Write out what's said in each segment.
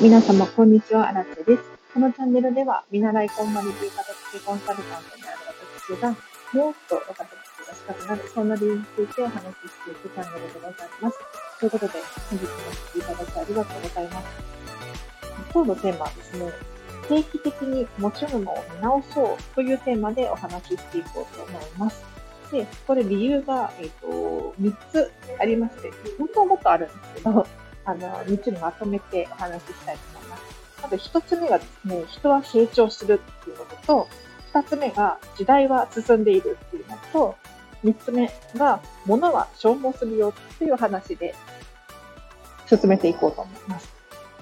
皆様、こんにちは。荒瀬です。このチャンネルでは、見習いコンマリティ片付けコンサルタントになる私が、もっとお片付けがしたくなる、そんな理由についてお話ししていくチャンネルでございます。ということで、本日もお聴きいただきありがとうございます。今日のテーマはですね、定期的に持ち物を見直そうというテーマでお話ししていこうと思います。で、これ理由が、えっ、と、3つありまして、本当はもっとあるんですけど、あの、3つにまとめてお話ししたいと思います。まず1つ目がですね、人は成長するっていうことと、2つ目が時代は進んでいるっていうのと、3つ目が物は消耗するよっていう話で進めていこうと思います。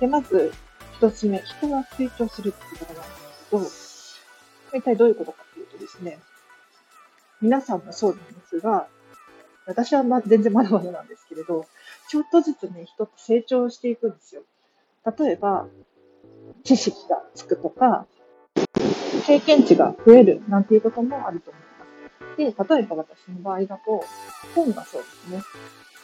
で、まず1つ目、人は成長するっていうことなんですけど、一体どういうことかっていうとですね、皆さんもそうなんですが、私はま全然まだまだなんですけれど、ちょっとずつね、人って成長していくんですよ。例えば、知識がつくとか、経験値が増えるなんていうこともあると思います。で、例えば私の場合だと、本がそうですね。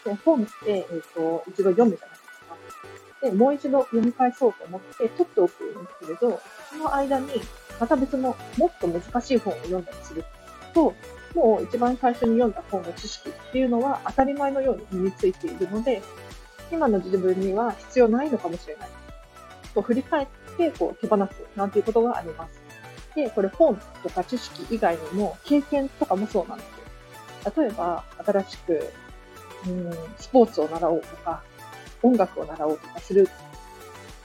で本って、えっ、ー、と、一度読むじゃないですか。で、もう一度読み返そうと思って取っておくんですけれど、その間に、また別のもっと難しい本を読んだりすると、もう一番最初に読んだ本の知識っていうのは当たり前のように身についているので、今の自分には必要ないのかもしれない。と振り返ってこう手放すなんていうことがあります。で、これ本とか知識以外にも経験とかもそうなんですよ。例えば、新しく、うん、スポーツを習おうとか、音楽を習おうとかする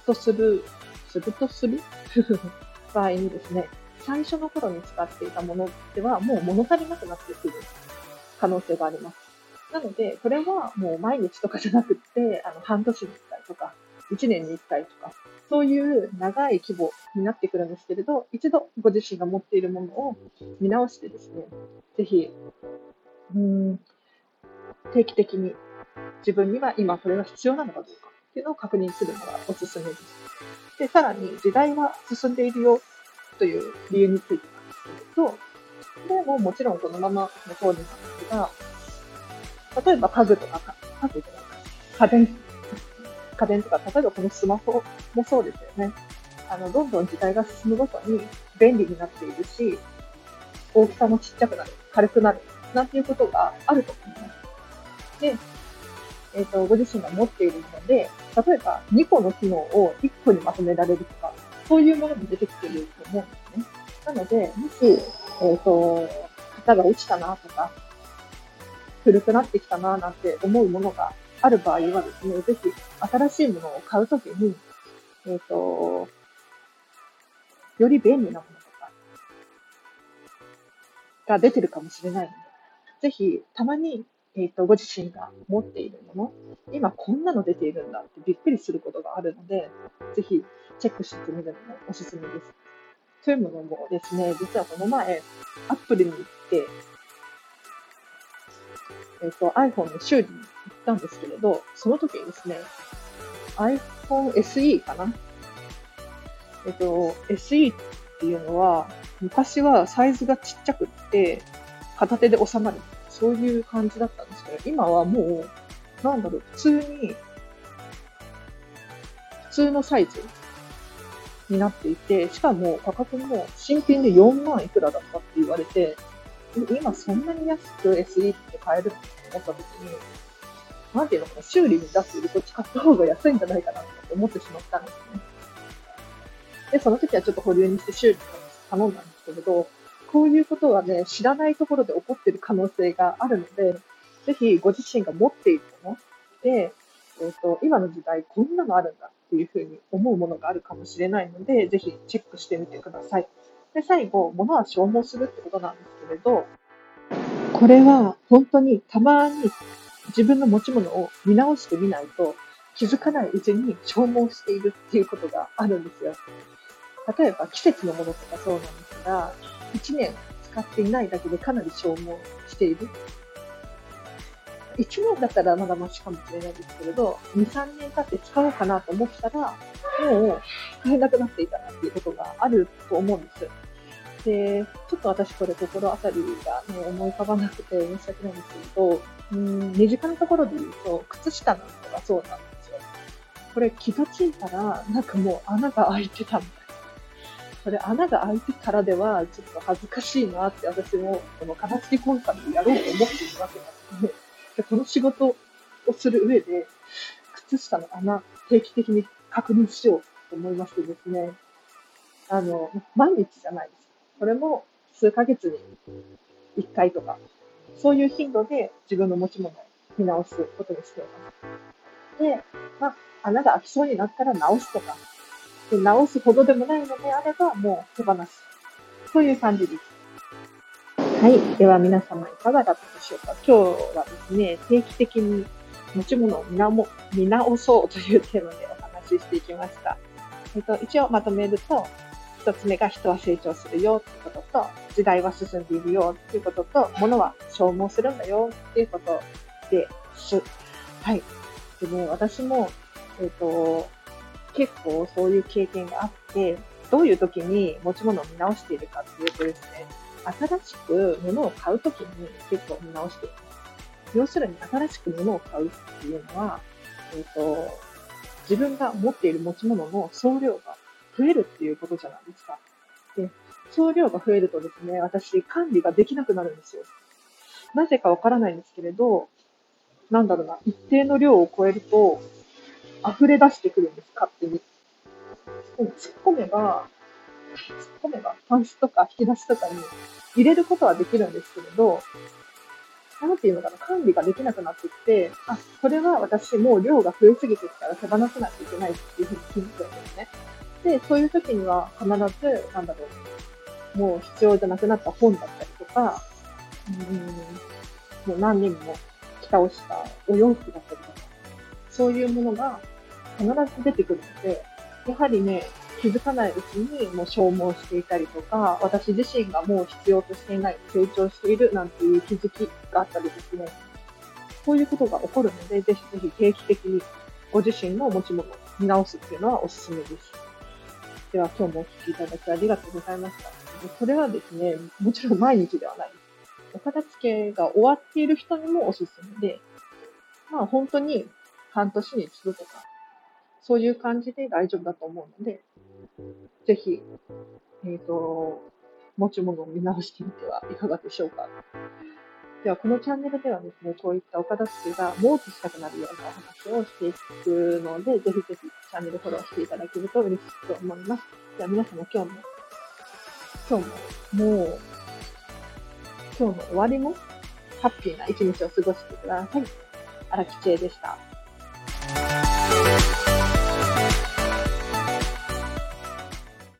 とする、するとする？場合にですね、最初の頃に使っていたものではもう物足りなくなってくる可能性があります。なので、これはもう毎日とかじゃなくって、あの、半年に1回とか、1年に1回とか、そういう長い規模になってくるんですけれど、一度ご自身が持っているものを見直してですね、ぜひ、うん、定期的に自分には今これが必要なのかどうかっていうのを確認するのがおすすめです。で、さらに時代は進んでいるよという理由についてなんですけれど、これももちろんこのままの通りなんですが、例えば家具とか、家具とか、家電、家電とか、例えばこのスマホもそうですよね。あの、どんどん時代が進むごとに便利になっているし、大きさもちっちゃくなる、軽くなる、なんていうことがあると思います。で、えっ、ー、と、ご自身が持っているもので、例えば2個の機能を1個にまとめられるとか、そういうものも出てきてると思うんですね。なので、もし、えっ、ー、と、型が落ちたなとか、古くなってきたななんて思うものがある場合はですね、ぜひ新しいものを買うときに、えっ、ー、と、より便利なものとかが出てるかもしれないので、ぜひたまにえっ、ー、と、ご自身が持っているもの、今こんなの出ているんだってびっくりすることがあるので、ぜひチェックしてみるのもおすすめです。というものもですね、実はこの前、アップルに行って、えっ、ー、と、iPhone の修理に行ったんですけれど、その時にですね、iPhone SE かな？えっ、ー、と、SE っていうのは、昔はサイズがちっちゃくって、片手で収まるそういう感じだったんですけど、今はもう、なんだろう、普通に、普通のサイズになっていて、しかも価格も新品で4万いくらだったって言われて、今そんなに安く SE って買えるって思った時に、なんていうのかな、修理に出すよりこっち買った方が安いんじゃないかなって思ってしまったんですね。で、その時はちょっと保留にして修理を頼んだんですけれど、こういうことがね、知らないところで起こってる可能性があるので、ぜひご自身が持っているもので、えっ、ー、と、今の時代こんなのあるんだっていうふうに思うものがあるかもしれないので、ぜひチェックしてみてください。で、最後、物は消耗するってことなんですけれど、これは本当にたまに自分の持ち物を見直してみないと気づかないうちに消耗しているっていうことがあるんですよ。例えば季節のものとかそうなんですが、1年使っていないだけでかなり消耗している。1年だったらまだマシかもしれないですけれど、2、3年経って使おうかなと思ったら、もう使えなくなっていたなっていうことがあると思うんです。で、ちょっと私これ心当たりが、ね、思い浮かばなくて申し訳ないんですけど、うん、身近なところで言うと、靴下なんかがそうなんですよ。これ気がついたら、なんかもう穴が開いてたみたいな。それ穴が開いてからでは、ちょっと恥ずかしいなって私も、この形付きコンサルやろうと思っているわけなんですね。でこの仕事をする上で、靴下の穴、定期的に確認しようと思いましてですね、あの、毎日じゃないです。これも数ヶ月に1回とか、そういう頻度で自分の持ち物を見直すことにしています。で、まあ、穴が開きそうになったら直すとか、直すほどでもないのであれば、もう手放す。そういう感じです。はい。では皆様いかがだったでしょうか今日はですね、定期的に持ち物を見直そうというテーマでお話ししていきました。えっと、一応まとめると、一つ目が人は成長するよっていうことと、時代は進んでいるよっていうことと、物は消耗するんだよっていうことです。はい。でも私も、えっ、と、結構そういう経験があって、どういう時に持ち物を見直しているかっていうとですね、新しく物を買う時に結構見直しています。要するに新しく物を買うっていうのは、えっ、と、自分が持っている持ち物の総量が増えるっていうことじゃないですか。で、総量が増えるとですね、私管理ができなくなるんですよ。なぜかわからないんですけれど、なんだろうな、一定の量を超えると、溢れ出してくるんです、勝手に。突っ込めば、突っ込めば、パンスとか引き出しとかに入れることはできるんですけれど、なんていうのかな、管理ができなくなってきて、あ、これは私もう量が増えすぎてきたら手放さなきゃいけないっていうふうに気づくんですね。で、そういう時には必ず、なんだろう、もう必要じゃなくなった本だったりとか、うん、もう何人も着倒したお洋服だったりとか、そういうものが必ず出てくるので、やはりね、気づかないうちにもう消耗していたりとか、私自身がもう必要としていない、成長しているなんていう気づきがあったりですね、そういうことが起こるので、ぜひぜひ定期的にご自身の持ち物を見直すっていうのはおすすめです。では今日もお聞きいただきありがとうございました。それはですね、もちろん毎日ではないです。お片付けが終わっている人にもおすすめで、まあ本当に半年に一度とか、そういう感じで大丈夫だと思うので、ぜひ、えっ、ー、と、持ち物を見直してみてはいかがでしょうか。では、このチャンネルではですね、こういったお片付けがもっとしたくなるようなお話をしていくので、ぜひぜひチャンネルフォローしていただけると嬉しいと思います。では、皆様今日も、今日も、もう、今日の終わりも、ハッピーな一日を過ごしてください。荒木千恵でした。